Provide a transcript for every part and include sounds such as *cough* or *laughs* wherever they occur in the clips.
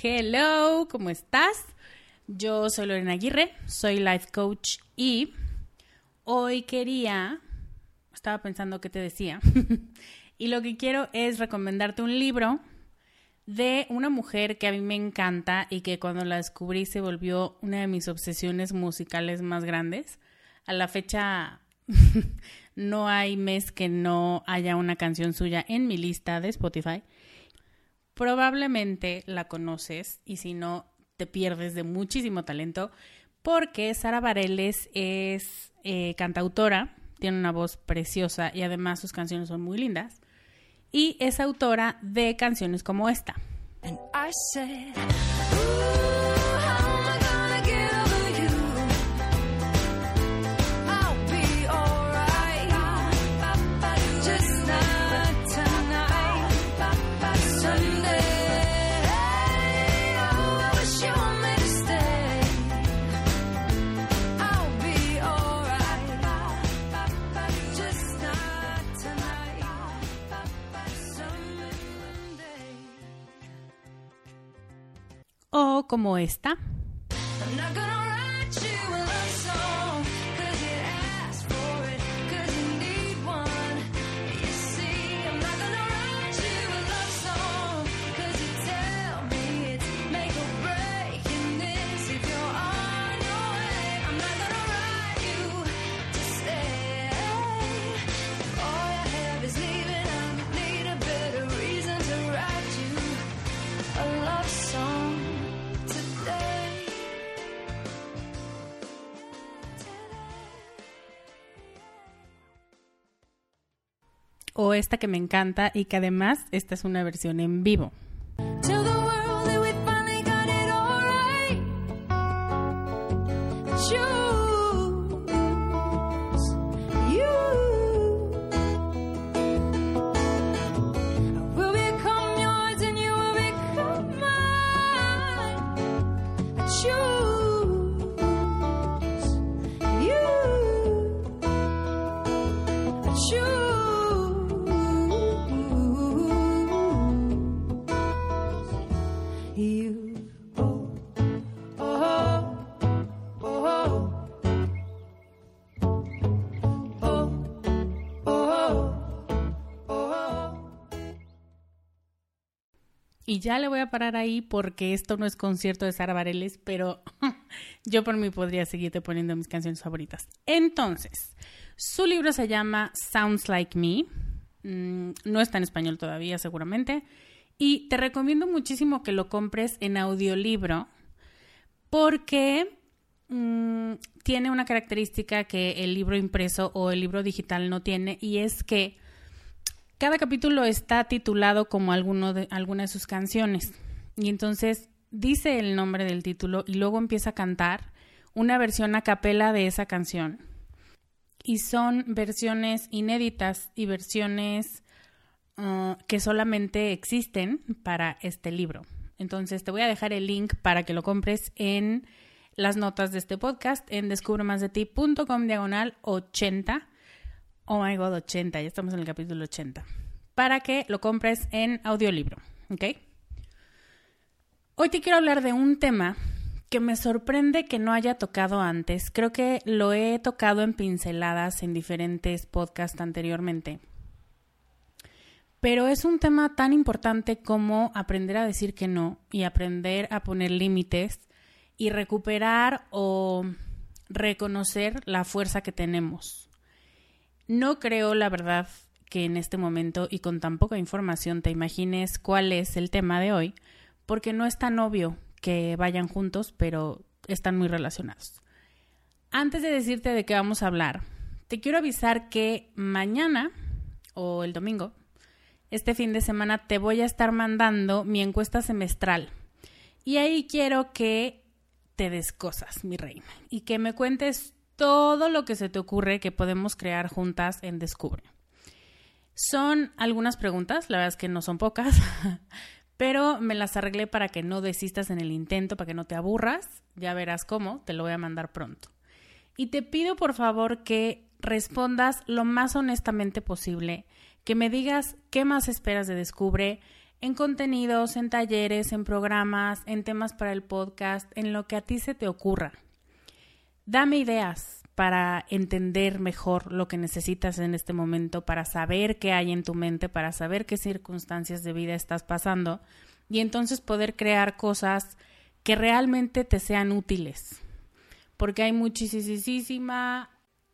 Hello, ¿cómo estás? Yo soy Lorena Aguirre, soy life coach y hoy quería, estaba pensando qué te decía, *laughs* y lo que quiero es recomendarte un libro de una mujer que a mí me encanta y que cuando la descubrí se volvió una de mis obsesiones musicales más grandes. A la fecha *laughs* no hay mes que no haya una canción suya en mi lista de Spotify probablemente la conoces y si no, te pierdes de muchísimo talento porque Sara Bareles es eh, cantautora, tiene una voz preciosa y además sus canciones son muy lindas y es autora de canciones como esta. O como esta. Esta que me encanta y que además esta es una versión en vivo. Y ya le voy a parar ahí porque esto no es concierto de Sara Bareles, pero *laughs* yo por mí podría seguirte poniendo mis canciones favoritas. Entonces, su libro se llama Sounds Like Me. Mm, no está en español todavía, seguramente. Y te recomiendo muchísimo que lo compres en audiolibro porque mm, tiene una característica que el libro impreso o el libro digital no tiene y es que cada capítulo está titulado como alguno de, alguna de sus canciones. Y entonces dice el nombre del título y luego empieza a cantar una versión a capela de esa canción. Y son versiones inéditas y versiones uh, que solamente existen para este libro. Entonces te voy a dejar el link para que lo compres en las notas de este podcast en descubremasdeti.com diagonal 80 Oh my god, 80, ya estamos en el capítulo 80. Para que lo compres en audiolibro, ¿ok? Hoy te quiero hablar de un tema que me sorprende que no haya tocado antes. Creo que lo he tocado en pinceladas en diferentes podcasts anteriormente. Pero es un tema tan importante como aprender a decir que no y aprender a poner límites y recuperar o reconocer la fuerza que tenemos. No creo, la verdad, que en este momento y con tan poca información te imagines cuál es el tema de hoy, porque no es tan obvio que vayan juntos, pero están muy relacionados. Antes de decirte de qué vamos a hablar, te quiero avisar que mañana o el domingo, este fin de semana, te voy a estar mandando mi encuesta semestral. Y ahí quiero que te des cosas, mi reina, y que me cuentes todo lo que se te ocurre que podemos crear juntas en Descubre. Son algunas preguntas, la verdad es que no son pocas, *laughs* pero me las arreglé para que no desistas en el intento, para que no te aburras. Ya verás cómo, te lo voy a mandar pronto. Y te pido por favor que respondas lo más honestamente posible, que me digas qué más esperas de Descubre en contenidos, en talleres, en programas, en temas para el podcast, en lo que a ti se te ocurra. Dame ideas para entender mejor lo que necesitas en este momento, para saber qué hay en tu mente, para saber qué circunstancias de vida estás pasando y entonces poder crear cosas que realmente te sean útiles. Porque hay muchísima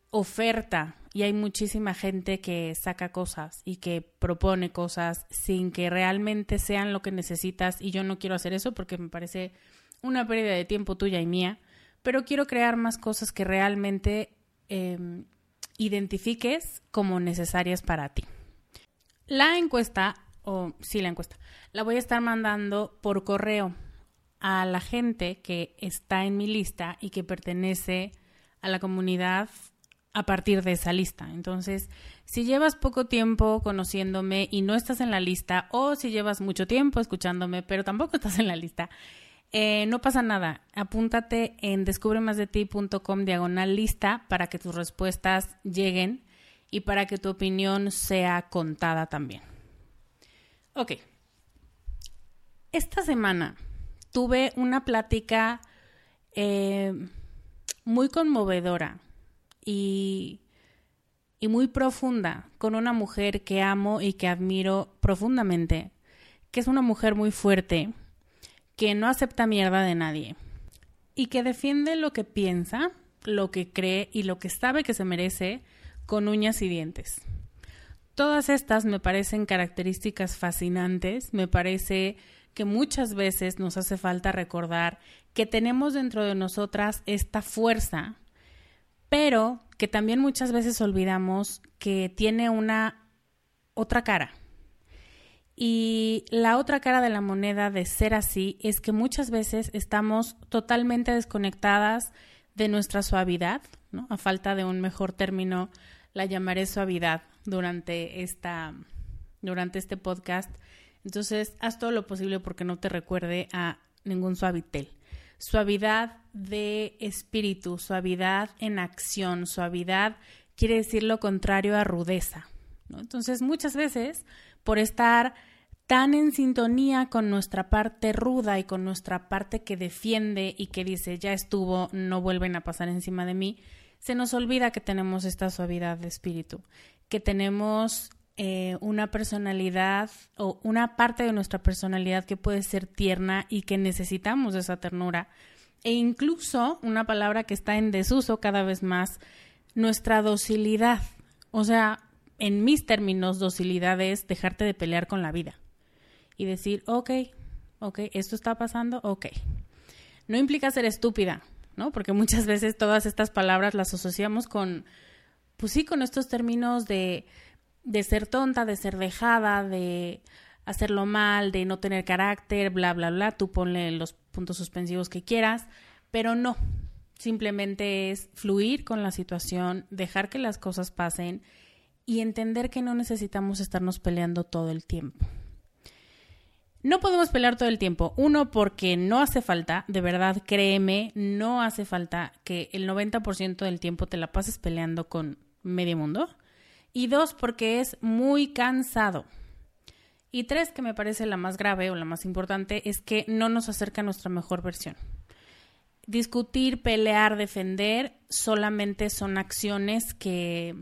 oferta y hay muchísima gente que saca cosas y que propone cosas sin que realmente sean lo que necesitas y yo no quiero hacer eso porque me parece una pérdida de tiempo tuya y mía pero quiero crear más cosas que realmente em, identifiques como necesarias para ti. La encuesta, o sí, la encuesta, la voy a estar mandando por correo a la gente que está en mi lista y que pertenece a la comunidad a partir de esa lista. Entonces, si llevas poco tiempo conociéndome y no estás en la lista, o si llevas mucho tiempo escuchándome, pero tampoco estás en la lista, eh, no pasa nada. Apúntate en descubremasdeti.com diagonal lista para que tus respuestas lleguen y para que tu opinión sea contada también. Ok. Esta semana tuve una plática eh, muy conmovedora y, y muy profunda con una mujer que amo y que admiro profundamente, que es una mujer muy fuerte que no acepta mierda de nadie y que defiende lo que piensa, lo que cree y lo que sabe que se merece con uñas y dientes. Todas estas me parecen características fascinantes, me parece que muchas veces nos hace falta recordar que tenemos dentro de nosotras esta fuerza, pero que también muchas veces olvidamos que tiene una otra cara y la otra cara de la moneda de ser así es que muchas veces estamos totalmente desconectadas de nuestra suavidad, ¿no? A falta de un mejor término, la llamaré suavidad durante esta durante este podcast. Entonces, haz todo lo posible porque no te recuerde a ningún suavitel. Suavidad de espíritu, suavidad en acción, suavidad quiere decir lo contrario a rudeza. Entonces, muchas veces por estar tan en sintonía con nuestra parte ruda y con nuestra parte que defiende y que dice ya estuvo, no vuelven a pasar encima de mí, se nos olvida que tenemos esta suavidad de espíritu, que tenemos eh, una personalidad o una parte de nuestra personalidad que puede ser tierna y que necesitamos esa ternura. E incluso una palabra que está en desuso cada vez más, nuestra docilidad. O sea, en mis términos, docilidad es dejarte de pelear con la vida y decir, ok, ok, esto está pasando, ok. No implica ser estúpida, ¿no? Porque muchas veces todas estas palabras las asociamos con, pues sí, con estos términos de, de ser tonta, de ser dejada, de hacerlo mal, de no tener carácter, bla, bla, bla. Tú ponle los puntos suspensivos que quieras, pero no. Simplemente es fluir con la situación, dejar que las cosas pasen y entender que no necesitamos estarnos peleando todo el tiempo. No podemos pelear todo el tiempo. Uno, porque no hace falta, de verdad, créeme, no hace falta que el 90% del tiempo te la pases peleando con medio mundo. Y dos, porque es muy cansado. Y tres, que me parece la más grave o la más importante, es que no nos acerca a nuestra mejor versión. Discutir, pelear, defender solamente son acciones que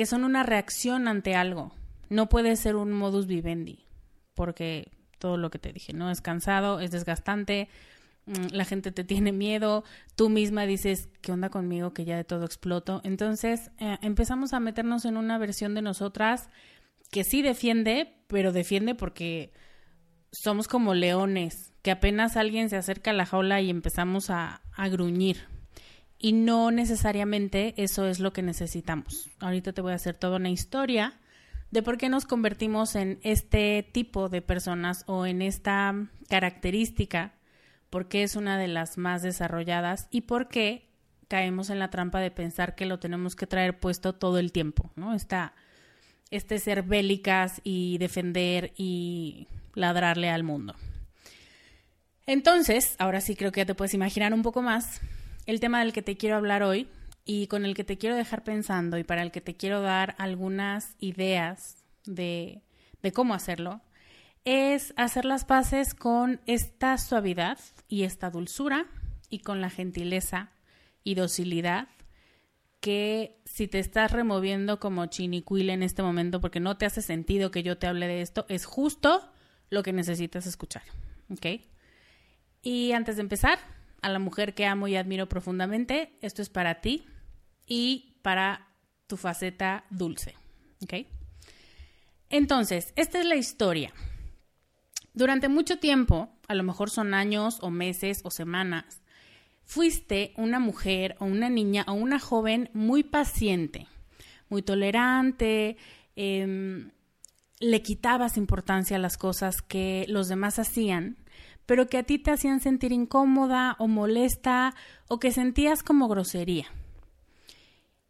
que son una reacción ante algo. No puede ser un modus vivendi, porque todo lo que te dije, ¿no? Es cansado, es desgastante, mm, la gente te tiene miedo, tú misma dices, ¿qué onda conmigo? Que ya de todo exploto. Entonces eh, empezamos a meternos en una versión de nosotras que sí defiende, pero defiende porque somos como leones, que apenas alguien se acerca a la jaula y empezamos a, a gruñir, y no necesariamente eso es lo que necesitamos. Ahorita te voy a hacer toda una historia de por qué nos convertimos en este tipo de personas o en esta característica, por qué es una de las más desarrolladas y por qué caemos en la trampa de pensar que lo tenemos que traer puesto todo el tiempo, ¿no? Esta, este ser bélicas y defender y ladrarle al mundo. Entonces, ahora sí creo que ya te puedes imaginar un poco más el tema del que te quiero hablar hoy y con el que te quiero dejar pensando y para el que te quiero dar algunas ideas de, cómo hacerlo, es hacer las paces con esta suavidad y esta dulzura y con la gentileza y docilidad que si te estás removiendo como chinicuil en este momento porque no te hace sentido que yo te hable de esto, es justo lo que necesitas escuchar. ¿Ok? Y antes de empezar, a la mujer que amo y admiro profundamente, esto es para ti y para tu faceta dulce. ¿Ok? Entonces, esta es la historia. Durante mucho tiempo, a lo mejor son años o meses o semanas, fuiste una mujer o una niña o una joven muy paciente, muy tolerante, em, le quitabas importancia a las cosas que los demás hacían pero que a ti te hacían sentir incómoda o molesta o que sentías como grosería.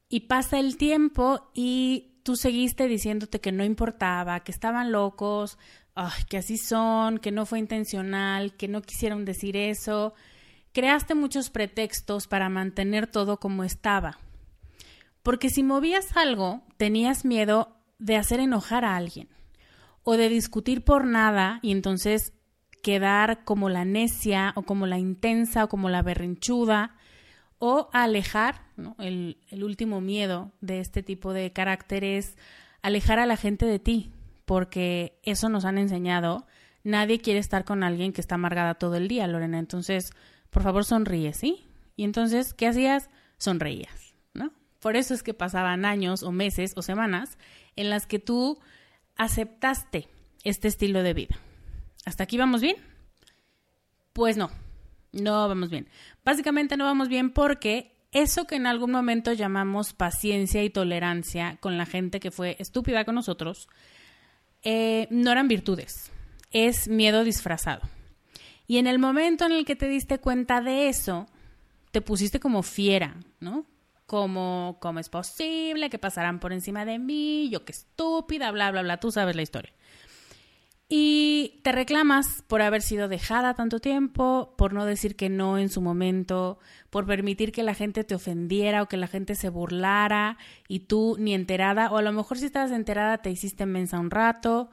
Y pasa el tiempo y tú seguiste diciéndote que no importaba, que estaban locos, que así son, que no fue intencional, que no quisieron decir eso. Creaste muchos pretextos para mantener todo como estaba. Porque si movías algo, tenías miedo de hacer enojar a alguien o de discutir por nada y entonces quedar como la necia o como la intensa o como la berrinchuda o alejar, el, el último miedo de este tipo de caracteres, alejar a la gente de ti, porque eso nos han enseñado. Nadie quiere estar con alguien que está amargada todo el día, Lorena. Entonces, por favor, sonríe, ¿sí? Y entonces, ¿qué hacías? Sonreías, ¿no? Por eso es que pasaban años o meses o semanas en las que tú aceptaste este estilo de vida. ¿Hasta aquí vamos bien? Pues no, no vamos bien. Básicamente no vamos bien porque eso que en algún momento llamamos paciencia y tolerancia con la gente que fue estúpida con nosotros, eh, no eran virtudes, es miedo disfrazado. Y en el momento en el que te diste cuenta de eso, te pusiste como fiera, ¿no? Como, ¿cómo es posible que pasarán por encima de mí? Yo qué estúpida, bla, bla, bla, tú sabes la historia. Y te reclamas por haber sido dejada tanto tiempo, por no decir que no en su momento, por permitir que la gente te ofendiera o que la gente se burlara y tú ni enterada, o a lo mejor si estabas enterada te hiciste mensa un rato,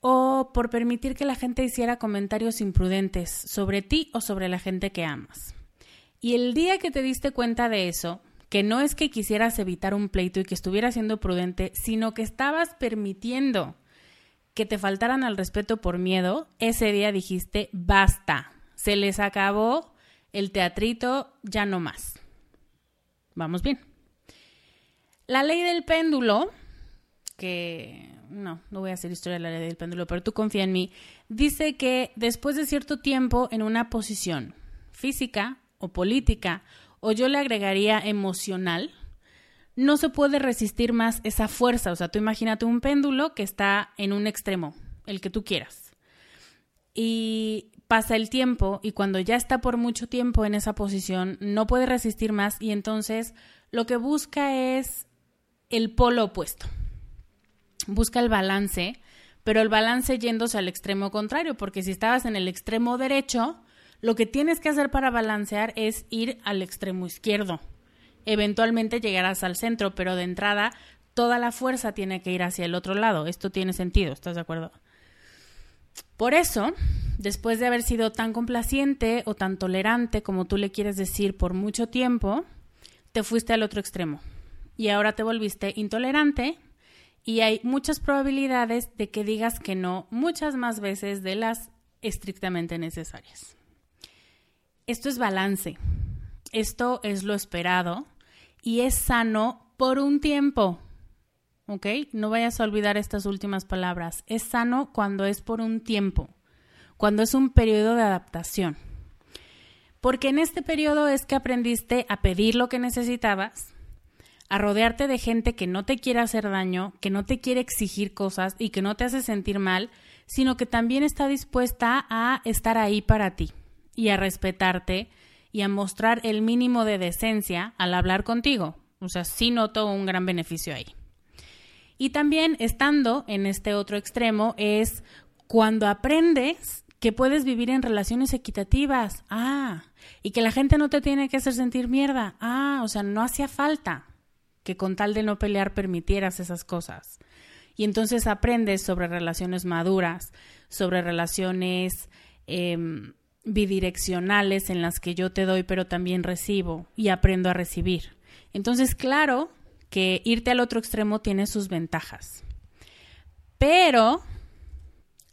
o por permitir que la gente hiciera comentarios imprudentes sobre ti o sobre la gente que amas. Y el día que te diste cuenta de eso, que no es que quisieras evitar un pleito y que estuvieras siendo prudente, sino que estabas permitiendo que te faltaran al respeto por miedo, ese día dijiste, basta, se les acabó el teatrito, ya no más. Vamos bien. La ley del péndulo, que no, no voy a hacer historia de la ley del péndulo, pero tú confía en mí, dice que después de cierto tiempo en una posición física o política, o yo le agregaría emocional, no se puede resistir más esa fuerza. O sea, tú imagínate un péndulo que está en un extremo, el que tú quieras. Y pasa el tiempo y cuando ya está por mucho tiempo en esa posición, no puede resistir más y entonces lo que busca es el polo opuesto. Busca el balance, pero el balance yéndose al extremo contrario, porque si estabas en el extremo derecho, lo que tienes que hacer para balancear es ir al extremo izquierdo. Eventualmente llegarás al centro, pero de entrada toda la fuerza tiene que ir hacia el otro lado. Esto tiene sentido, ¿estás de acuerdo? Por eso, después de haber sido tan complaciente o tan tolerante como tú le quieres decir por mucho tiempo, te fuiste al otro extremo y ahora te volviste intolerante y hay muchas probabilidades de que digas que no muchas más veces de las estrictamente necesarias. Esto es balance. Esto es lo esperado y es sano por un tiempo. ¿Ok? No vayas a olvidar estas últimas palabras. Es sano cuando es por un tiempo, cuando es un periodo de adaptación. Porque en este periodo es que aprendiste a pedir lo que necesitabas, a rodearte de gente que no te quiere hacer daño, que no te quiere exigir cosas y que no te hace sentir mal, sino que también está dispuesta a estar ahí para ti y a respetarte y a mostrar el mínimo de decencia al hablar contigo. O sea, sí noto un gran beneficio ahí. Y también estando en este otro extremo es cuando aprendes que puedes vivir en relaciones equitativas. Ah, y que la gente no te tiene que hacer sentir mierda. Ah, o sea, no hacía falta que con tal de no pelear permitieras esas cosas. Y entonces aprendes sobre relaciones maduras, sobre relaciones em, bidireccionales en las que yo te doy pero también recibo y aprendo a recibir. Entonces, claro que irte al otro extremo tiene sus ventajas. Pero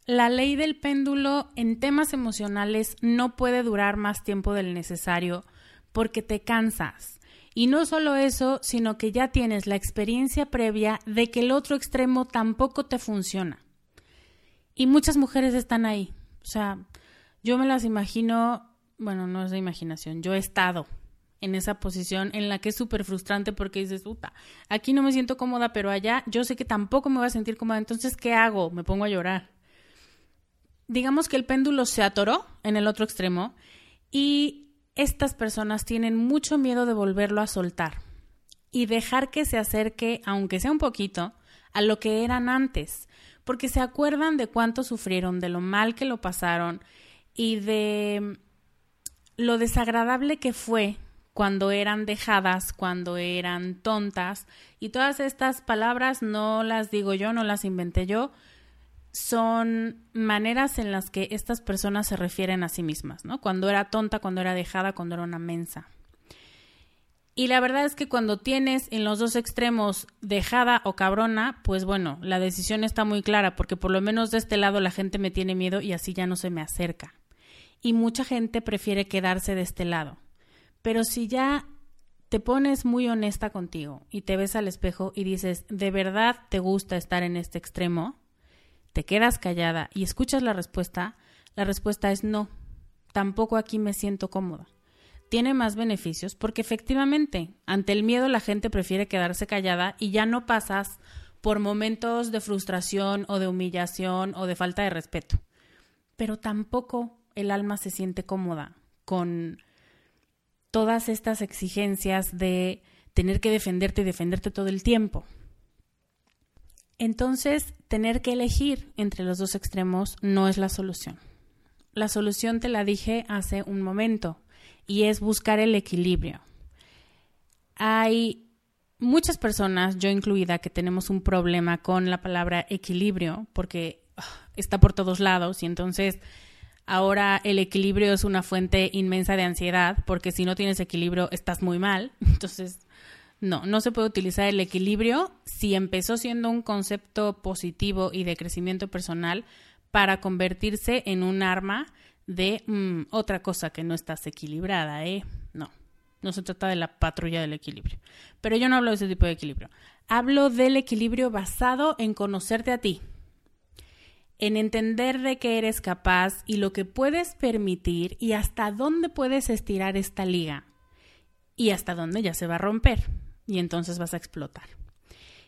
la ley del péndulo en temas emocionales no puede durar más tiempo del necesario porque te cansas. Y no solo eso, sino que ya tienes la experiencia previa de que el otro extremo tampoco te funciona. Y muchas mujeres están ahí. O sea, yo me las imagino, bueno, no es de imaginación, yo he estado en esa posición en la que es súper frustrante porque dices, puta, aquí no me siento cómoda, pero allá yo sé que tampoco me voy a sentir cómoda, entonces, ¿qué hago? Me pongo a llorar. Digamos que el péndulo se atoró en el otro extremo y estas personas tienen mucho miedo de volverlo a soltar y dejar que se acerque, aunque sea un poquito, a lo que eran antes, porque se acuerdan de cuánto sufrieron, de lo mal que lo pasaron y de lo desagradable que fue cuando eran dejadas, cuando eran tontas. Y todas estas palabras no las digo yo, no las inventé yo, son maneras en las que estas personas se refieren a sí mismas, ¿no? Cuando era tonta, cuando era dejada, cuando era una mensa. Y la verdad es que cuando tienes en los dos extremos dejada o cabrona, pues bueno, la decisión está muy clara, porque por lo menos de este lado la gente me tiene miedo y así ya no se me acerca y mucha gente prefiere quedarse de este lado. Pero si ya te pones muy honesta contigo y te ves al espejo y dices, ¿de verdad te gusta estar en este extremo? Te quedas callada y escuchas la respuesta, la respuesta es no, tampoco aquí me siento cómoda. Tiene más beneficios porque efectivamente, ante el miedo la gente prefiere quedarse callada y ya no pasas por momentos de frustración o de humillación o de falta de respeto. Pero tampoco el alma se siente cómoda con todas estas exigencias de tener que defenderte y defenderte todo el tiempo. Entonces, tener que elegir entre los dos extremos no es la solución. La solución te la dije hace un momento y es buscar el equilibrio. Hay muchas personas, yo incluida, que tenemos un problema con la palabra equilibrio porque ah, está por todos lados y entonces Ahora el equilibrio es una fuente inmensa de ansiedad, porque si no tienes equilibrio estás muy mal. *laughs* Entonces, No, no se puede utilizar el equilibrio si empezó siendo un concepto positivo y de crecimiento personal para convertirse en un arma de mm, otra cosa que no estás equilibrada, ¿eh? No, no se trata de la patrulla del equilibrio. Pero yo no hablo de ese tipo de equilibrio. Hablo del equilibrio basado en conocerte a ti, en entender de qué eres capaz y lo que puedes permitir y hasta dónde puedes estirar esta liga y hasta dónde ya se va a romper y entonces vas a explotar.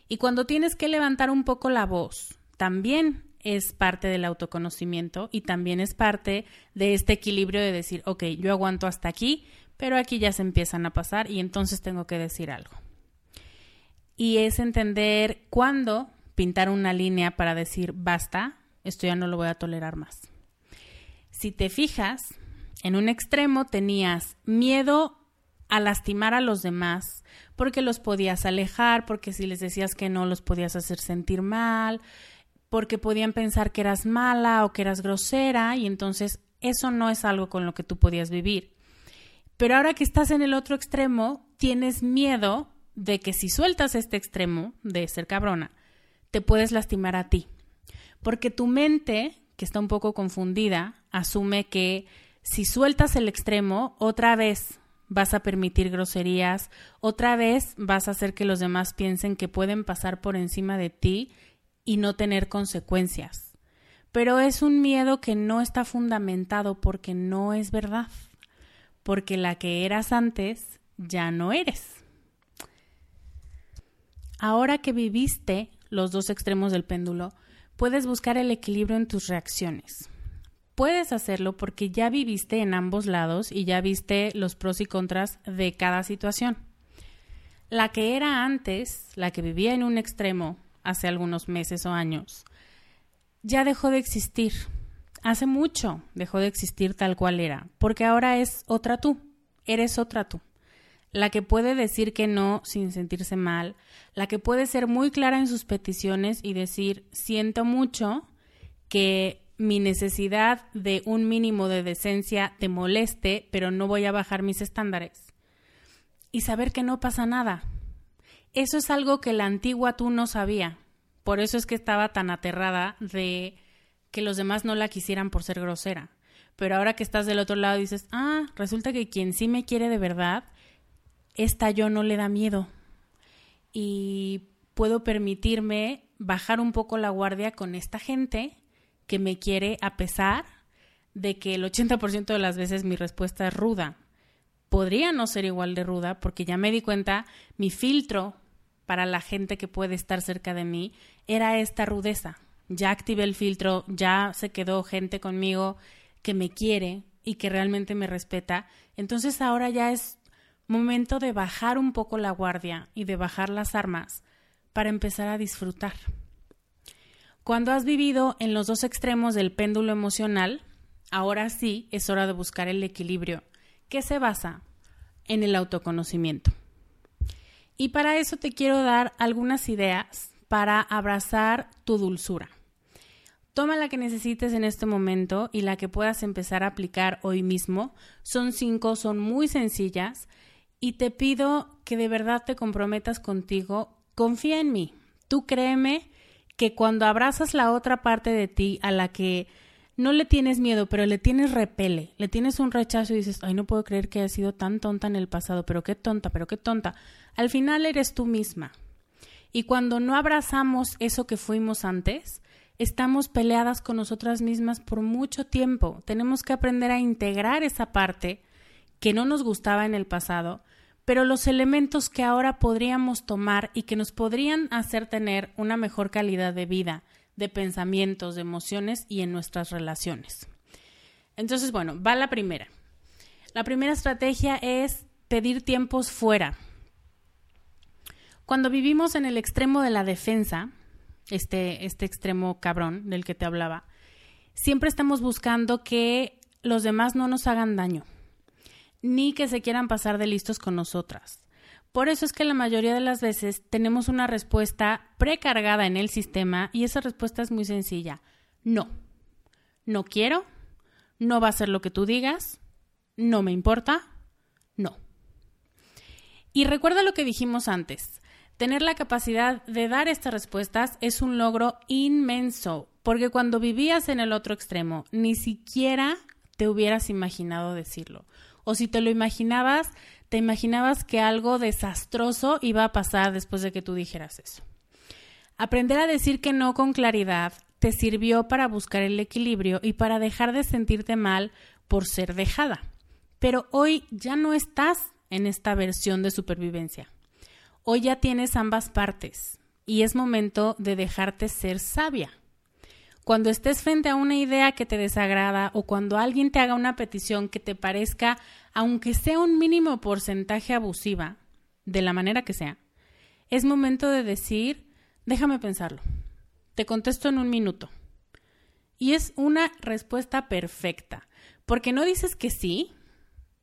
Y cuando tienes que levantar un poco la voz, también es parte del autoconocimiento y también es parte de este equilibrio de decir, ok, yo aguanto hasta aquí, pero aquí ya se empiezan a pasar y entonces tengo que decir algo. Y es entender cuándo pintar una línea para decir, basta, esto ya no lo voy a tolerar más. Si te fijas, en un extremo tenías miedo a lastimar a los demás, porque los podías alejar, porque si les decías que no los podías hacer sentir mal, porque podían pensar que eras mala o que eras grosera y entonces eso no es algo con lo que tú podías vivir. Pero ahora que estás en el otro extremo, tienes miedo de que si sueltas este extremo de ser cabrona, te puedes lastimar a ti. Porque tu mente, que está un poco confundida, asume que si sueltas el extremo, otra vez vas a permitir groserías, otra vez vas a hacer que los demás piensen que pueden pasar por encima de ti y no tener consecuencias. Pero es un miedo que no está fundamentado porque no es verdad, porque la que eras antes ya no eres. Ahora que viviste los dos extremos del péndulo, puedes buscar el equilibrio en tus reacciones puedes hacerlo porque ya viviste en ambos lados y ya viste los pros y contras de cada situación. La que era antes, la que vivía en un extremo hace algunos meses o años, ya dejó de existir. Hace mucho dejó de existir tal cual era, porque ahora es otra tú, eres otra tú. La que puede decir que no sin sentirse mal, la que puede ser muy clara en sus peticiones y decir siento mucho que mi necesidad de un mínimo de decencia te moleste, pero no voy a bajar mis estándares. Y saber que no pasa nada. Eso es algo que la antigua tú no sabía. Por eso es que estaba tan aterrada de que los demás no la quisieran por ser grosera. Pero ahora que estás del otro lado dices, ah, resulta que quien sí me quiere de verdad, esta yo no le da miedo. Y puedo permitirme bajar un poco la guardia con esta gente que me quiere a pesar de que el 80% de las veces mi respuesta es ruda. Podría no ser igual de ruda porque ya me di cuenta, mi filtro para la gente que puede estar cerca de mí era esta rudeza. Ya activé el filtro, ya se quedó gente conmigo que me quiere y que realmente me respeta. Entonces ahora ya es momento de bajar un poco la guardia y de bajar las armas para empezar a disfrutar. Cuando has vivido en los dos extremos del péndulo emocional, ahora sí es hora de buscar el equilibrio, que se basa en el autoconocimiento. Y para eso te quiero dar algunas ideas para abrazar tu dulzura. Toma la que necesites en este momento y la que puedas empezar a aplicar hoy mismo. Son cinco, son muy sencillas y te pido que de verdad te comprometas contigo. Confía en mí. Tú créeme que cuando abrazas la otra parte de ti a la que no le tienes miedo, pero le tienes repele, le tienes un rechazo y dices, ay, no puedo creer que haya sido tan tonta en el pasado, pero qué tonta, pero qué tonta. Al final eres tú misma. Y cuando no abrazamos eso que fuimos antes, estamos peleadas con nosotras mismas por mucho tiempo. Tenemos que aprender a integrar esa parte que no nos gustaba en el pasado pero los elementos que ahora podríamos tomar y que nos podrían hacer tener una mejor calidad de vida, de pensamientos, de emociones y en nuestras relaciones. Entonces, bueno, va la primera. La primera estrategia es pedir tiempos fuera. Cuando vivimos en el extremo de la defensa, este, este extremo cabrón del que te hablaba, siempre estamos buscando que los demás no nos hagan daño ni que se quieran pasar de listos con nosotras. Por eso es que la mayoría de las veces tenemos una respuesta precargada en el sistema y esa respuesta es muy sencilla. No. No quiero, no va a ser lo que tú digas, no me importa, no. Y recuerda lo que dijimos antes. Tener la capacidad de dar estas respuestas es un logro inmenso, porque cuando vivías en el otro extremo, ni siquiera te hubieras imaginado decirlo. O si te lo imaginabas, te imaginabas que algo desastroso iba a pasar después de que tú dijeras eso. Aprender a decir que no con claridad te sirvió para buscar el equilibrio y para dejar de sentirte mal por ser dejada. Pero hoy ya no estás en esta versión de supervivencia. Hoy ya tienes ambas partes y es momento de dejarte ser sabia. Cuando estés frente a una idea que te desagrada o cuando alguien te haga una petición que te parezca, aunque sea un mínimo porcentaje abusiva, de la manera que sea, es momento de decir, déjame pensarlo. Te contesto en un minuto. Y es una respuesta perfecta, porque no dices que sí,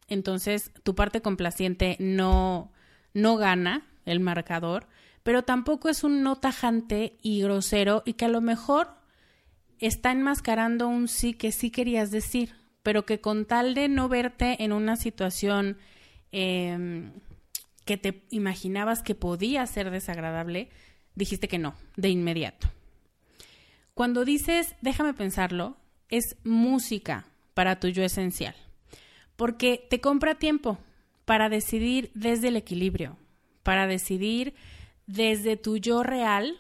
entonces tu parte complaciente no, no gana el marcador, pero tampoco es un no tajante y grosero y que a lo mejor está enmascarando un sí que sí querías decir, pero que con tal de no verte en una situación em, que te imaginabas que podía ser desagradable, dijiste que no, de inmediato. Cuando dices, déjame pensarlo, es música para tu yo esencial porque te compra tiempo para decidir desde el equilibrio, para decidir desde tu yo real,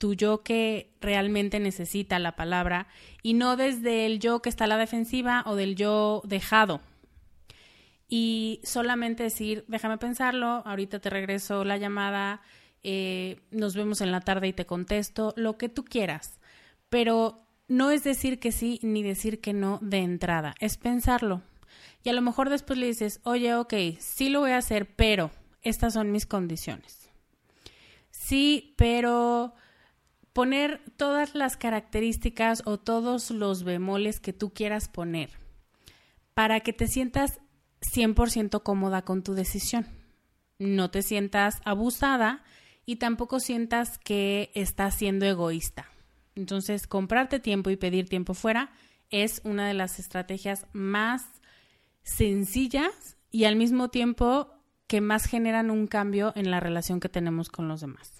tu yo que realmente necesita la palabra, y no desde el yo que está a la defensiva o del yo dejado. Y solamente decir, déjame pensarlo, ahorita te regreso la llamada, eh, nos vemos en la tarde y te contesto, lo que tú quieras. Pero no es decir que sí ni decir que no de entrada, es pensarlo, y a lo mejor después le dices, oye, ok, sí lo voy a hacer, pero estas son mis condiciones. Sí, pero poner todas las características o todos los bemoles que tú quieras poner para que te sientas 100% cómoda con tu decisión. No te sientas abusada y tampoco sientas que estás siendo egoísta. Entonces, comprarte tiempo y pedir tiempo fuera es una de las estrategias más sencillas y al mismo tiempo que más generan un cambio en la relación que tenemos con los demás.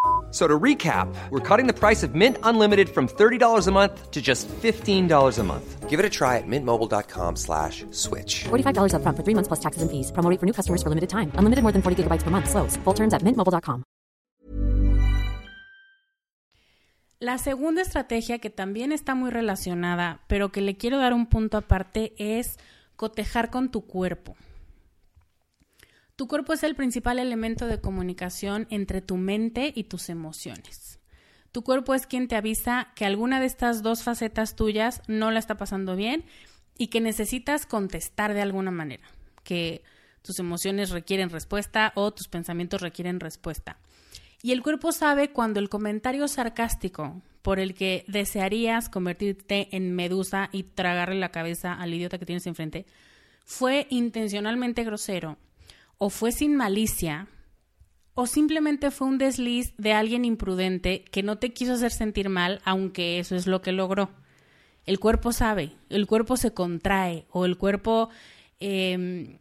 So to recap, we're cutting the price of Mint Unlimited from $30 a month to just $15 a month. Give it a try at mintmobile.com slash switch. $45 up front for three months plus taxes and fees. Promo for new customers for limited time. Unlimited more than 40 gigabytes per month. Slows. Full terms at mintmobile.com. La segunda estrategia que también está muy relacionada, pero que le quiero dar un punto aparte, es cotejar con tu cuerpo. Tu cuerpo es el principal elemento de comunicación entre tu mente y tus emociones. Tu cuerpo es quien te avisa que alguna de estas dos facetas tuyas no la está pasando bien y que necesitas contestar de alguna manera, que tus emociones requieren respuesta o tus pensamientos requieren respuesta. Y el cuerpo sabe cuando el comentario sarcástico por el que desearías convertirte en medusa y tragarle la cabeza al idiota que tienes enfrente fue intencionalmente grosero o fue sin malicia, o simplemente fue un desliz de alguien imprudente que no te quiso hacer sentir mal, aunque eso es lo que logró. El cuerpo sabe, el cuerpo se contrae, o el cuerpo em,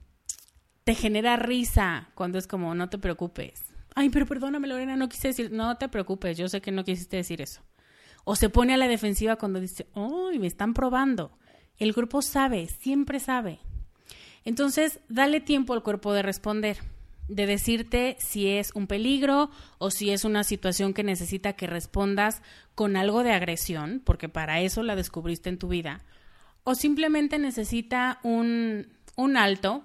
te genera risa cuando es como, no te preocupes. Ay, pero perdóname, Lorena, no quise decir, no te preocupes, yo sé que no quisiste decir eso. O se pone a la defensiva cuando dice, ¡ay, me están probando! El cuerpo sabe, siempre sabe. Entonces, dale tiempo al cuerpo de responder, de decirte si es un peligro o si es una situación que necesita que respondas con algo de agresión, porque para eso la descubriste en tu vida, o simplemente necesita un, un alto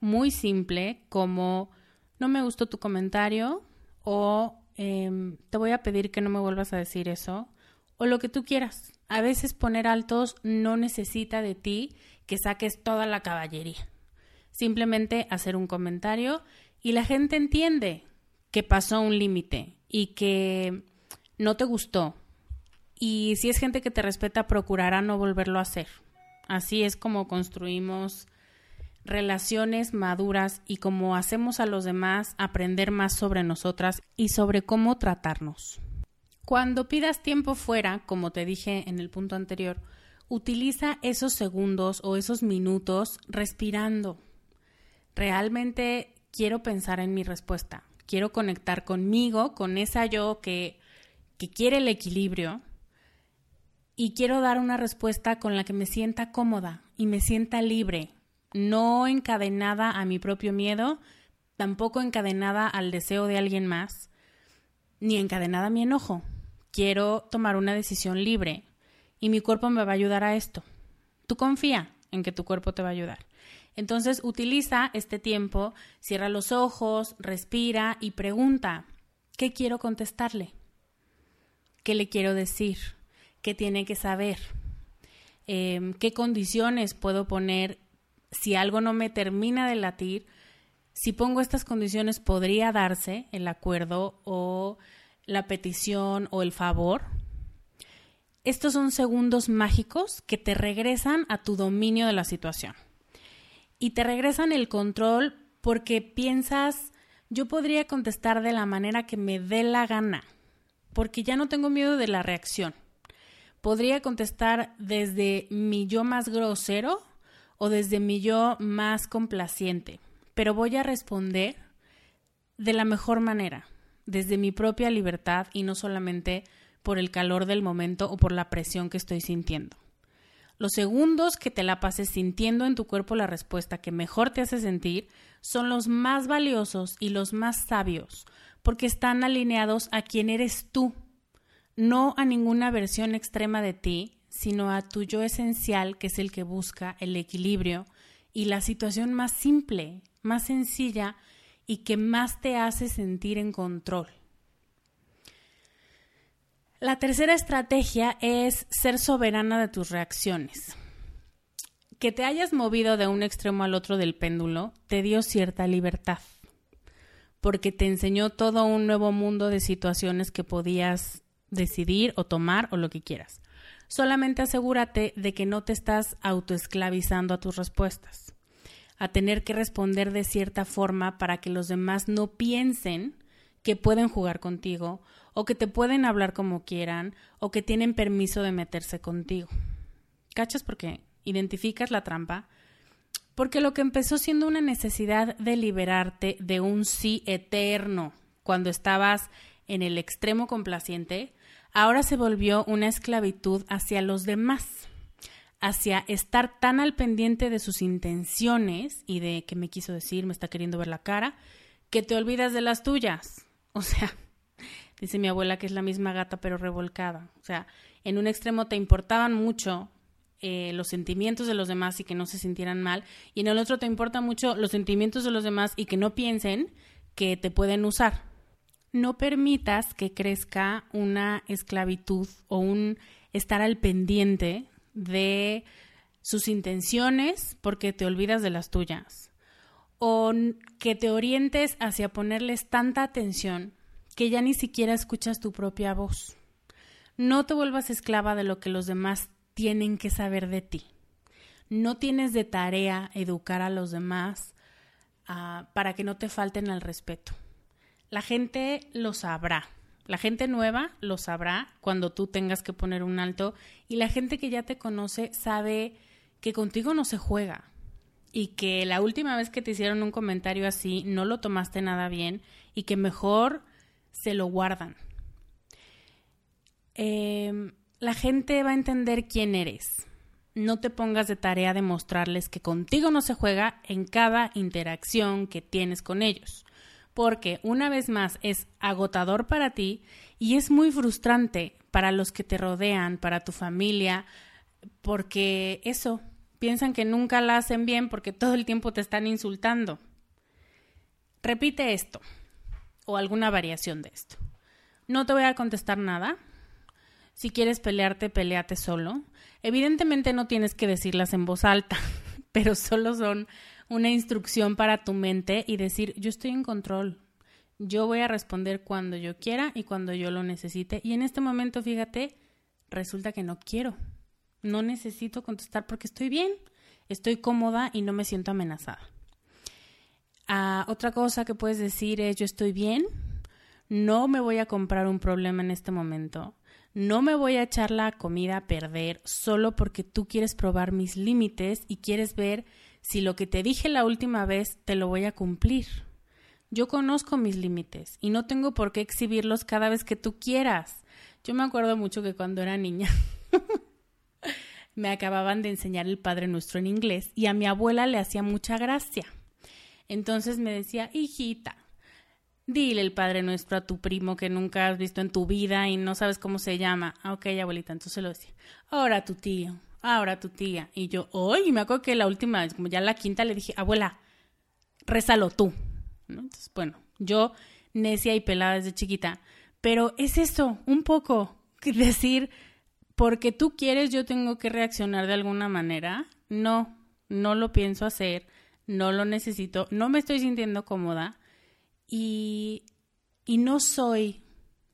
muy simple como no me gustó tu comentario o em, te voy a pedir que no me vuelvas a decir eso o lo que tú quieras. A veces poner altos no necesita de ti que saques toda la caballería. Simplemente hacer un comentario y la gente entiende que pasó un límite y que no te gustó. Y si es gente que te respeta, procurará no volverlo a hacer. Así es como construimos relaciones maduras y como hacemos a los demás aprender más sobre nosotras y sobre cómo tratarnos. Cuando pidas tiempo fuera, como te dije en el punto anterior, utiliza esos segundos o esos minutos respirando. Realmente quiero pensar en mi respuesta. Quiero conectar conmigo, con esa yo que, que quiere el equilibrio. Y quiero dar una respuesta con la que me sienta cómoda y me sienta libre, no encadenada a mi propio miedo, tampoco encadenada al deseo de alguien más, ni encadenada a mi enojo. Quiero tomar una decisión libre y mi cuerpo me va a ayudar a esto. Tú confía en que tu cuerpo te va a ayudar. Entonces utiliza este tiempo, cierra los ojos, respira y pregunta, ¿qué quiero contestarle? ¿Qué le quiero decir? ¿Qué tiene que saber? Em, ¿Qué condiciones puedo poner si algo no me termina de latir, si pongo estas condiciones podría darse el acuerdo o la petición o el favor. Estos son segundos mágicos que te regresan a tu dominio de la situación. Y te regresan el control porque piensas, yo podría contestar de la manera que me dé la gana, porque ya no tengo miedo de la reacción. Podría contestar desde mi yo más grosero o desde mi yo más complaciente, pero voy a responder de la mejor manera, desde mi propia libertad y no solamente por el calor del momento o por la presión que estoy sintiendo. Los segundos que te la pases sintiendo en tu cuerpo la respuesta que mejor te hace sentir son los más valiosos y los más sabios, porque están alineados a quien eres tú, no a ninguna versión extrema de ti, sino a tu yo esencial, que es el que busca el equilibrio y la situación más simple, más sencilla y que más te hace sentir en control. La tercera estrategia es ser soberana de tus reacciones. Que te hayas movido de un extremo al otro del péndulo te dio cierta libertad, porque te enseñó todo un nuevo mundo de situaciones que podías decidir o tomar o lo que quieras. Solamente asegúrate de que no te estás autoesclavizando a tus respuestas, a tener que responder de cierta forma para que los demás no piensen que pueden jugar contigo o que te pueden hablar como quieran o que tienen permiso de meterse contigo. ¿Cachas? Porque identificas la trampa. Porque lo que empezó siendo una necesidad de liberarte de un sí eterno cuando estabas en el extremo complaciente, ahora se volvió una esclavitud hacia los demás, hacia estar tan al pendiente de sus intenciones y de qué me quiso decir, me está queriendo ver la cara, que te olvidas de las tuyas. O sea, dice mi abuela que es la misma gata pero revolcada. O sea, en un extremo te importaban mucho eh, los sentimientos de los demás y que no se sintieran mal, y en el otro te importa mucho los sentimientos de los demás y que no piensen que te pueden usar no permitas que crezca una esclavitud o un estar al pendiente de sus intenciones porque te olvidas de las tuyas o que te orientes hacia ponerles tanta atención que ya ni siquiera escuchas tu propia voz. No te vuelvas esclava de lo que los demás tienen que saber de ti. No tienes de tarea educar a los demás ah, para que no te falten al respeto. La gente lo sabrá. La gente nueva lo sabrá cuando tú tengas que poner un alto y la gente que ya te conoce sabe que contigo no se juega y que la última vez que te hicieron un comentario así no lo tomaste nada bien y que mejor se lo guardan. Em, la gente va a entender quién eres. No te pongas de tarea de mostrarles que contigo no se juega en cada interacción que tienes con ellos porque una vez más es agotador para ti y es muy frustrante para los que te rodean, para tu familia, porque eso, piensan que nunca la hacen bien porque todo el tiempo te están insultando. Repite esto o alguna variación de esto. No te voy a contestar nada. Si quieres pelearte, peleate solo. Evidentemente no tienes que decirlas en voz alta, *laughs* pero solo son una instrucción para tu mente y decir, yo estoy en control. Yo voy a responder cuando yo quiera y cuando yo lo necesite. Y en este momento, fíjate, resulta que no quiero. No necesito contestar porque estoy bien, estoy cómoda y no me siento amenazada. Ah, otra cosa que puedes decir es yo estoy bien, no me voy a comprar un problema en este momento, no me voy a echar la comida a perder solo porque tú quieres probar mis límites y quieres ver si lo que te dije la última vez te lo voy a cumplir. Yo conozco mis límites y no tengo por qué exhibirlos cada vez que tú quieras. Yo me acuerdo mucho que cuando era niña *laughs* me acababan de enseñar el Padre Nuestro en inglés y a mi abuela le hacía mucha gracia. Entonces me decía, hijita, dile el Padre Nuestro a tu primo que nunca has visto en tu vida y no sabes cómo se llama. Ah, ok, abuelita, entonces lo decía. Ahora tu tío, ahora tu tía. Y yo, hoy me acuerdo que la última vez, como ya la quinta, le dije, abuela, rézalo tú. Entonces, bueno, yo necia y pelada desde chiquita. Pero es eso, un poco, *laughs* decir, porque tú quieres, yo tengo que reaccionar de alguna manera. No, no lo pienso hacer, no lo necesito, no me estoy sintiendo cómoda y, y no soy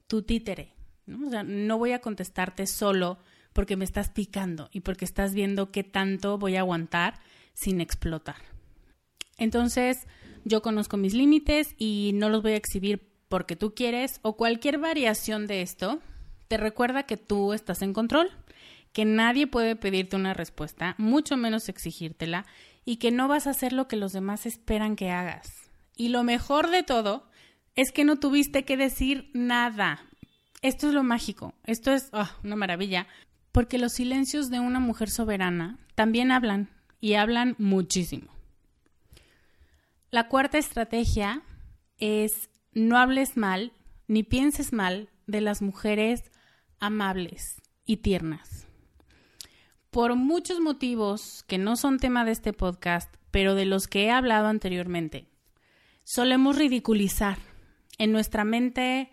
tu títere. ¿no? O sea, no voy a contestarte solo porque me estás picando y porque estás viendo qué tanto voy a aguantar sin explotar. Entonces, yo conozco mis límites y no los voy a exhibir porque tú quieres o cualquier variación de esto te recuerda que tú estás en control, que nadie puede pedirte una respuesta, mucho menos exigírtela, y que no vas a hacer lo que los demás esperan que hagas. Y lo mejor de todo es que no tuviste que decir nada. Esto es lo mágico, esto es oh, una maravilla, porque los silencios de una mujer soberana también hablan, y hablan muchísimo. La cuarta estrategia es no hables mal ni pienses mal de las mujeres amables y tiernas. Por muchos motivos que no son tema de este podcast, pero de los que he hablado anteriormente, solemos ridiculizar en nuestra mente,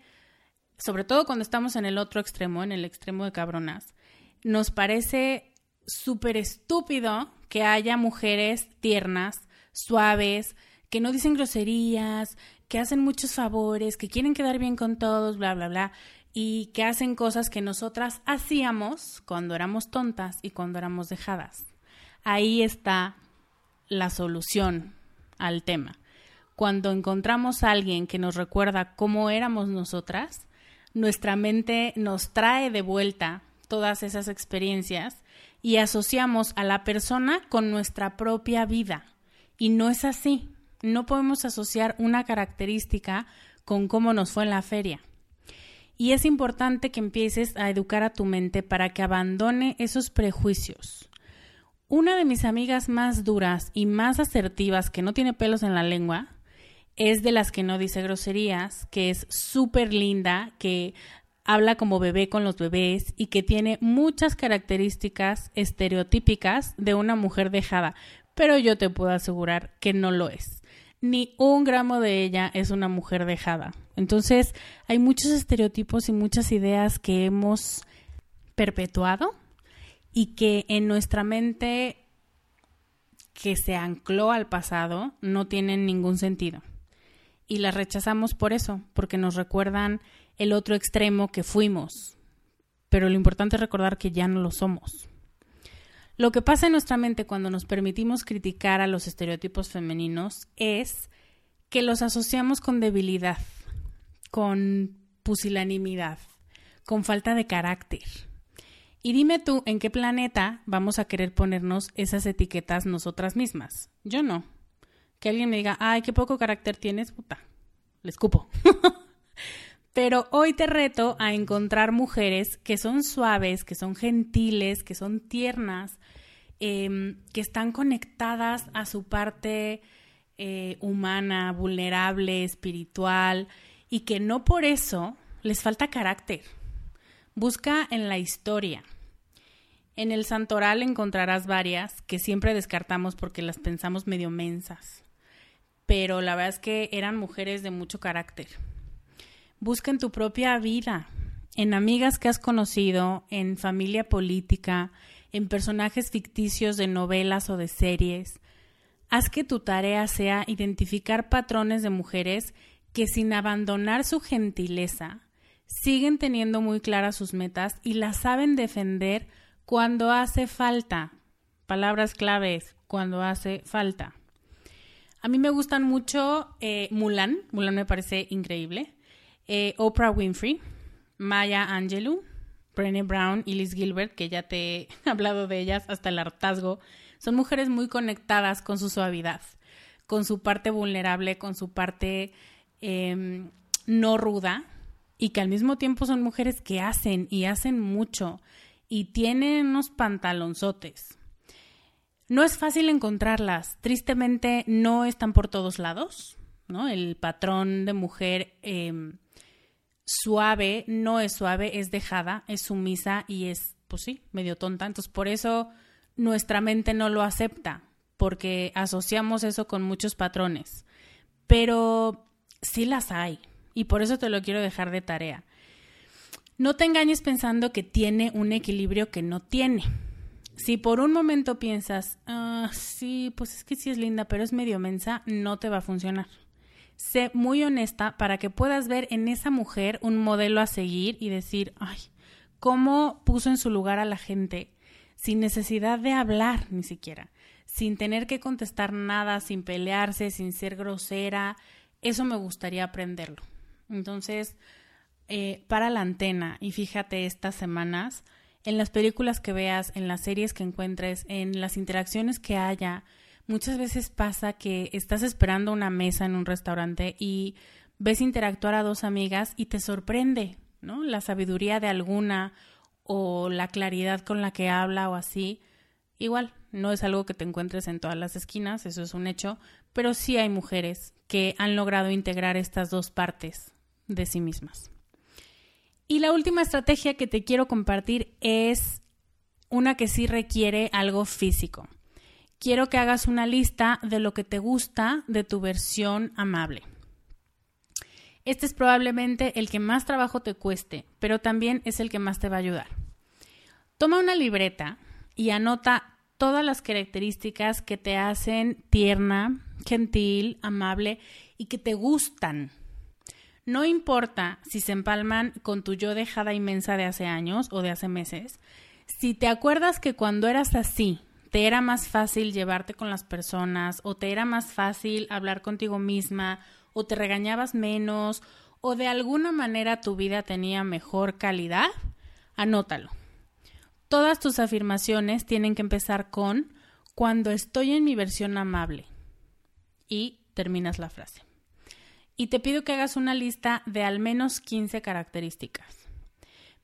sobre todo cuando estamos en el otro extremo, en el extremo de cabronas, nos parece súper estúpido que haya mujeres tiernas, suaves, que no dicen groserías, que hacen muchos favores, que quieren quedar bien con todos, bla, bla, bla y que hacen cosas que nosotras hacíamos cuando éramos tontas y cuando éramos dejadas. Ahí está la solución al tema. Cuando encontramos a alguien que nos recuerda cómo éramos nosotras, nuestra mente nos trae de vuelta todas esas experiencias y asociamos a la persona con nuestra propia vida. Y no es así. No podemos asociar una característica con cómo nos fue en la feria. Y es importante que empieces a educar a tu mente para que abandone esos prejuicios. Una de mis amigas más duras y más asertivas que no tiene pelos en la lengua es de las que no dice groserías, que es súper linda, que habla como bebé con los bebés y que tiene muchas características estereotípicas de una mujer dejada, pero yo te puedo asegurar que no lo es ni un gramo de ella es una mujer dejada. Entonces, hay muchos estereotipos y muchas ideas que hemos perpetuado y que en nuestra mente que se ancló al pasado no tienen ningún sentido. Y las rechazamos por eso, porque nos recuerdan el otro extremo que fuimos. Pero lo importante es recordar que ya no lo somos. Lo que pasa en nuestra mente cuando nos permitimos criticar a los estereotipos femeninos es que los asociamos con debilidad, con pusilanimidad, con falta de carácter. Y dime tú, ¿en qué planeta vamos a querer ponernos esas etiquetas nosotras mismas? Yo no. Que alguien me diga, ay, qué poco carácter tienes, puta. Le escupo. *laughs* Pero hoy te reto a encontrar mujeres que son suaves, que son gentiles, que son tiernas, em, que están conectadas a su parte eh, humana, vulnerable, espiritual, y que no por eso les falta carácter. Busca en la historia. En el santoral encontrarás varias que siempre descartamos porque las pensamos medio mensas. Pero la verdad es que eran mujeres de mucho carácter Busca en tu propia vida, en amigas que has conocido, en familia política, en personajes ficticios de novelas o de series. Haz que tu tarea sea identificar patrones de mujeres que sin abandonar su gentileza siguen teniendo muy claras sus metas y las saben defender Cuando hace falta. Palabras claves. Cuando hace falta. A mí me gustan mucho eh, Mulan. Mulan me parece increíble. Eh, Oprah Winfrey. Maya Angelou. Brené Brown y Liz Gilbert, que ya te *laughs* he hablado de ellas hasta el hartazgo. Son mujeres muy conectadas con su suavidad, con su parte vulnerable, con su parte em, no ruda, y que al mismo tiempo son mujeres que hacen y hacen mucho y tienen unos pantalonzotes. No es fácil encontrarlas, tristemente no están por todos lados, ¿no? El patrón de mujer em, suave no es suave, es dejada, es sumisa y es, pues sí, medio tonta. Entonces, por eso nuestra mente no lo acepta, porque asociamos eso con muchos patrones. Pero sí las hay, y por eso te lo quiero dejar de tarea. No te engañes pensando que tiene un equilibrio que no tiene. Si por un momento piensas, ah, sí, pues es que sí es linda, pero es medio mensa, no te va a funcionar. Sé muy honesta para que puedas ver en esa mujer un modelo a seguir y decir, ay, cómo puso en su lugar a la gente sin necesidad de hablar ni siquiera, sin tener que contestar nada, sin pelearse, sin ser grosera. Eso me gustaría aprenderlo. Entonces, eh, para la antena y fíjate estas semanas en las películas que veas, en las series que encuentres, en las interacciones que haya. Muchas veces pasa que estás esperando una mesa en un restaurante y ves interactuar a dos amigas y te sorprende, ¿no? La sabiduría de alguna o la claridad con la que habla o así. Igual, no es algo que te encuentres en todas las esquinas, eso es un hecho, pero sí hay mujeres que han logrado integrar estas dos partes de sí mismas. Y la última estrategia que te quiero compartir es una que sí requiere algo físico. Quiero que hagas una lista de lo que te gusta de tu versión amable. Este es probablemente el que más trabajo te cueste, pero también es el que más te va a ayudar. Toma una libreta y anota todas las características que te hacen tierna, gentil, amable y que te gustan no importa si se empalman con tu yo dejada inmensa de hace años o de hace meses, si te acuerdas que cuando eras así, te era más fácil llevarte con las personas o te era más fácil hablar contigo misma o te regañabas menos o de alguna manera tu vida tenía mejor calidad, anótalo. Todas tus afirmaciones tienen que empezar con cuando estoy en mi versión amable y terminas la frase y te pido que hagas una lista de al menos 15 características.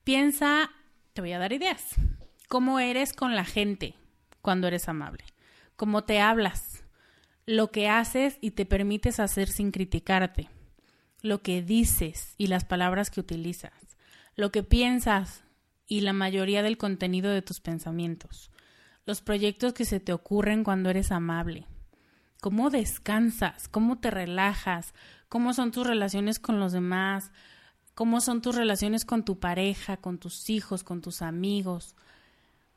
Piensa, te voy a dar ideas. ¿Cómo eres con la gente cuando eres amable? ¿Cómo te hablas? Lo que haces y te permites hacer sin criticarte. Lo que dices y las palabras que utilizas. Lo que piensas y la mayoría del contenido de tus pensamientos. Los proyectos que se te ocurren cuando eres amable. Cómo descansas, cómo te relajas, cómo son tus relaciones con los demás, cómo son tus relaciones con tu pareja, con tus hijos, con tus amigos.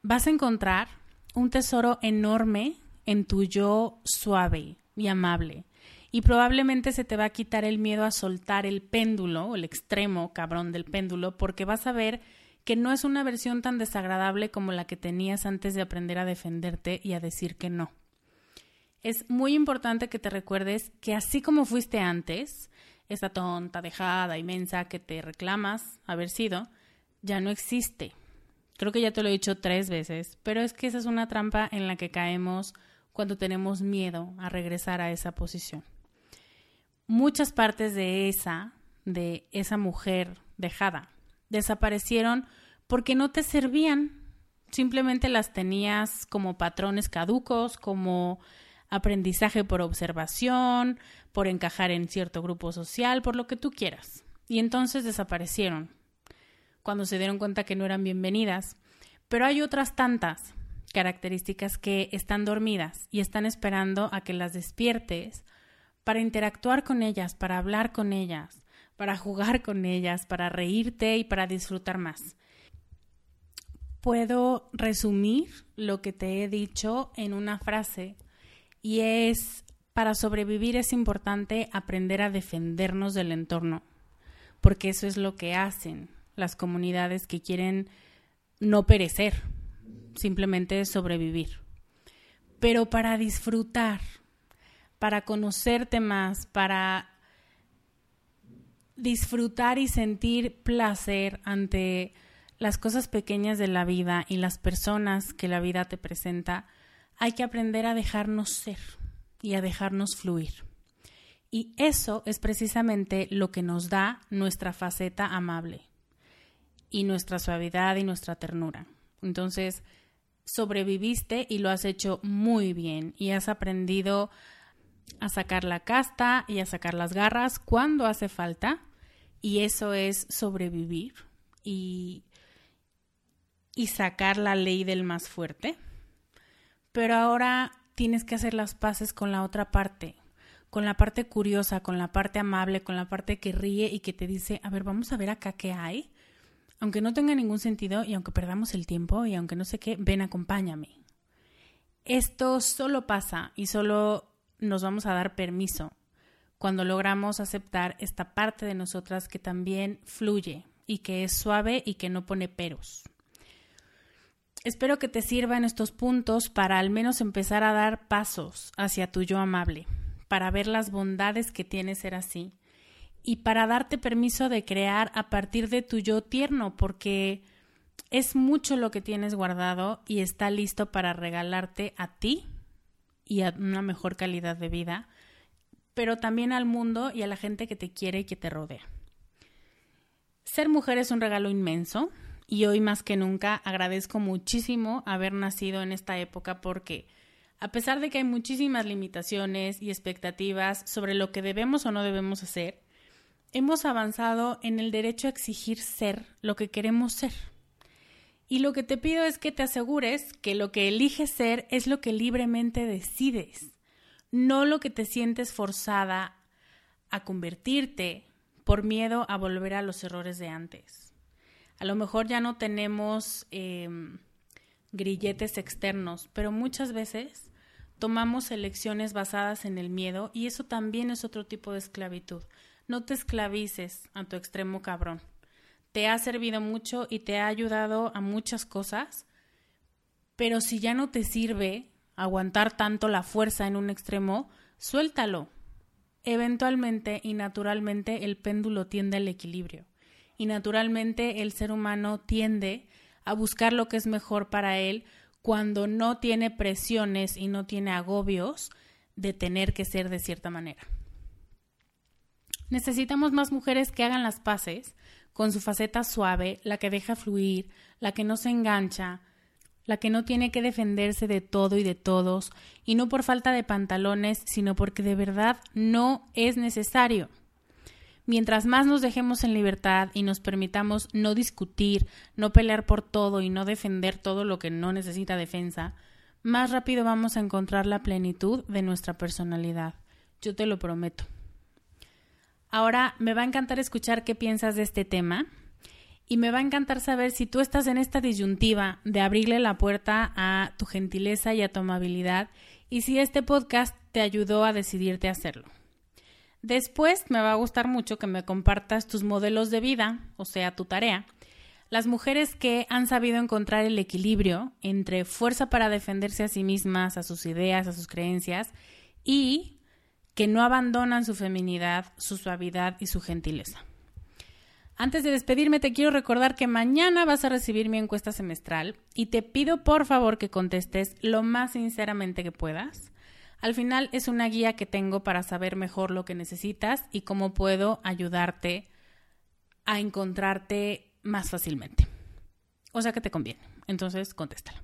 Vas a encontrar un tesoro enorme en tu yo suave y amable. Y probablemente se te va a quitar el miedo a soltar el péndulo, el extremo cabrón del péndulo, porque vas a ver que no es una versión tan desagradable como la que tenías antes de aprender a defenderte y a decir que no es muy importante que te recuerdes que así como fuiste antes, esa tonta, dejada, inmensa que te reclamas haber sido, ya no existe. Creo que ya te lo he dicho tres veces, pero es que esa es una trampa en la que caemos cuando tenemos miedo a regresar a esa posición. Muchas partes de esa, de esa mujer dejada, desaparecieron porque no te servían. Simplemente las tenías como patrones caducos, como aprendizaje por observación, por encajar en cierto grupo social, por lo que tú quieras. Y entonces desaparecieron cuando se dieron cuenta que no eran bienvenidas. Pero hay otras tantas características que están dormidas y están esperando a que las despiertes para interactuar con ellas, para hablar con ellas, para jugar con ellas, para reírte y para disfrutar más. Puedo resumir lo que te he dicho en una frase y es, para sobrevivir es importante aprender a defendernos del entorno, porque eso es lo que hacen las comunidades que quieren no perecer, simplemente sobrevivir. Pero para disfrutar, para conocerte más, para disfrutar y sentir placer ante las cosas pequeñas de la vida y las personas que la vida te presenta, hay que aprender a dejarnos ser y a dejarnos fluir. Y eso es precisamente lo que nos da nuestra faceta amable y nuestra suavidad y nuestra ternura. Entonces, sobreviviste y lo has hecho muy bien y has aprendido a sacar la casta y a sacar las garras cuando hace falta y eso es sobrevivir y, y sacar la ley del más fuerte. Pero ahora tienes que hacer las paces con la otra parte, con la parte curiosa, con la parte amable, con la parte que ríe y que te dice, a ver, vamos a ver acá qué hay. Aunque no tenga ningún sentido y aunque perdamos el tiempo y aunque no sé qué, ven, acompáñame. Esto solo pasa y solo nos vamos a dar permiso cuando logramos aceptar esta parte de nosotras que también fluye y que es suave y que no pone peros. Espero que te sirvan estos puntos para al menos empezar a dar pasos hacia tu yo amable, para ver las bondades que tiene ser así y para darte permiso de crear a partir de tu yo tierno, porque es mucho lo que tienes guardado y está listo para regalarte a ti y a una mejor calidad de vida, pero también al mundo y a la gente que te quiere y que te rodea. Ser mujer es un regalo inmenso y hoy más que nunca agradezco muchísimo haber nacido en esta época porque a pesar de que hay muchísimas limitaciones y expectativas sobre lo que debemos o no debemos hacer, hemos avanzado en el derecho a exigir ser lo que queremos ser. Y lo que te pido es que te asegures que lo que eliges ser es lo que libremente decides, no lo que te sientes forzada a convertirte por miedo a volver a los errores de antes. A lo mejor ya no tenemos em, grilletes externos, pero muchas veces tomamos elecciones basadas en el miedo y eso también es otro tipo de esclavitud. No te esclavices a tu extremo cabrón te ha servido mucho y te ha ayudado a muchas cosas, pero si ya no te sirve aguantar tanto la fuerza en un extremo, suéltalo. Eventualmente y naturalmente el péndulo tiende al equilibrio y naturalmente el ser humano tiende a buscar lo que es mejor para él cuando no tiene presiones y no tiene agobios de tener que ser de cierta manera. Necesitamos más mujeres que hagan las paces con su faceta suave, la que deja fluir, la que no se engancha, la que no tiene que defenderse de todo y de todos, y no por falta de pantalones, sino porque de verdad no es necesario. Mientras más nos dejemos en libertad y nos permitamos no discutir, no pelear por todo y no defender todo lo que no necesita defensa, más rápido vamos a encontrar la plenitud de nuestra personalidad. Yo te lo prometo. Ahora me va a encantar escuchar qué piensas de este tema y me va a encantar saber si tú estás en esta disyuntiva de abrirle la puerta a tu gentileza y a tu amabilidad y si este podcast te ayudó a decidirte a hacerlo. Después me va a gustar mucho que me compartas tus modelos de vida, o sea, tu tarea. Las mujeres que han sabido encontrar el equilibrio entre fuerza para defenderse a sí mismas, a sus ideas, a sus creencias y que no abandonan su feminidad, su suavidad y su gentileza. Antes de despedirme, te quiero recordar que mañana vas a recibir mi encuesta semestral y te pido por favor que contestes lo más sinceramente que puedas. Al final es una guía que tengo para saber mejor lo que necesitas y cómo puedo ayudarte a encontrarte más fácilmente. O sea que te conviene. Entonces, contéstala.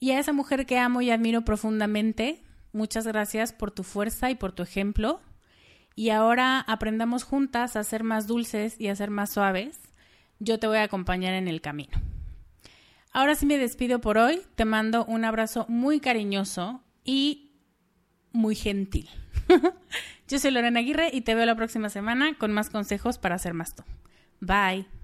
Y a esa mujer que amo y admiro profundamente, Muchas gracias por tu fuerza y por tu ejemplo. Y ahora aprendamos juntas a ser más dulces y a ser más suaves. Yo te voy a acompañar en el camino. Ahora sí me despido por hoy. Te mando un abrazo muy cariñoso y muy gentil. *laughs* Yo soy Lorena Aguirre y te veo la próxima semana con más consejos para hacer más tú. Bye.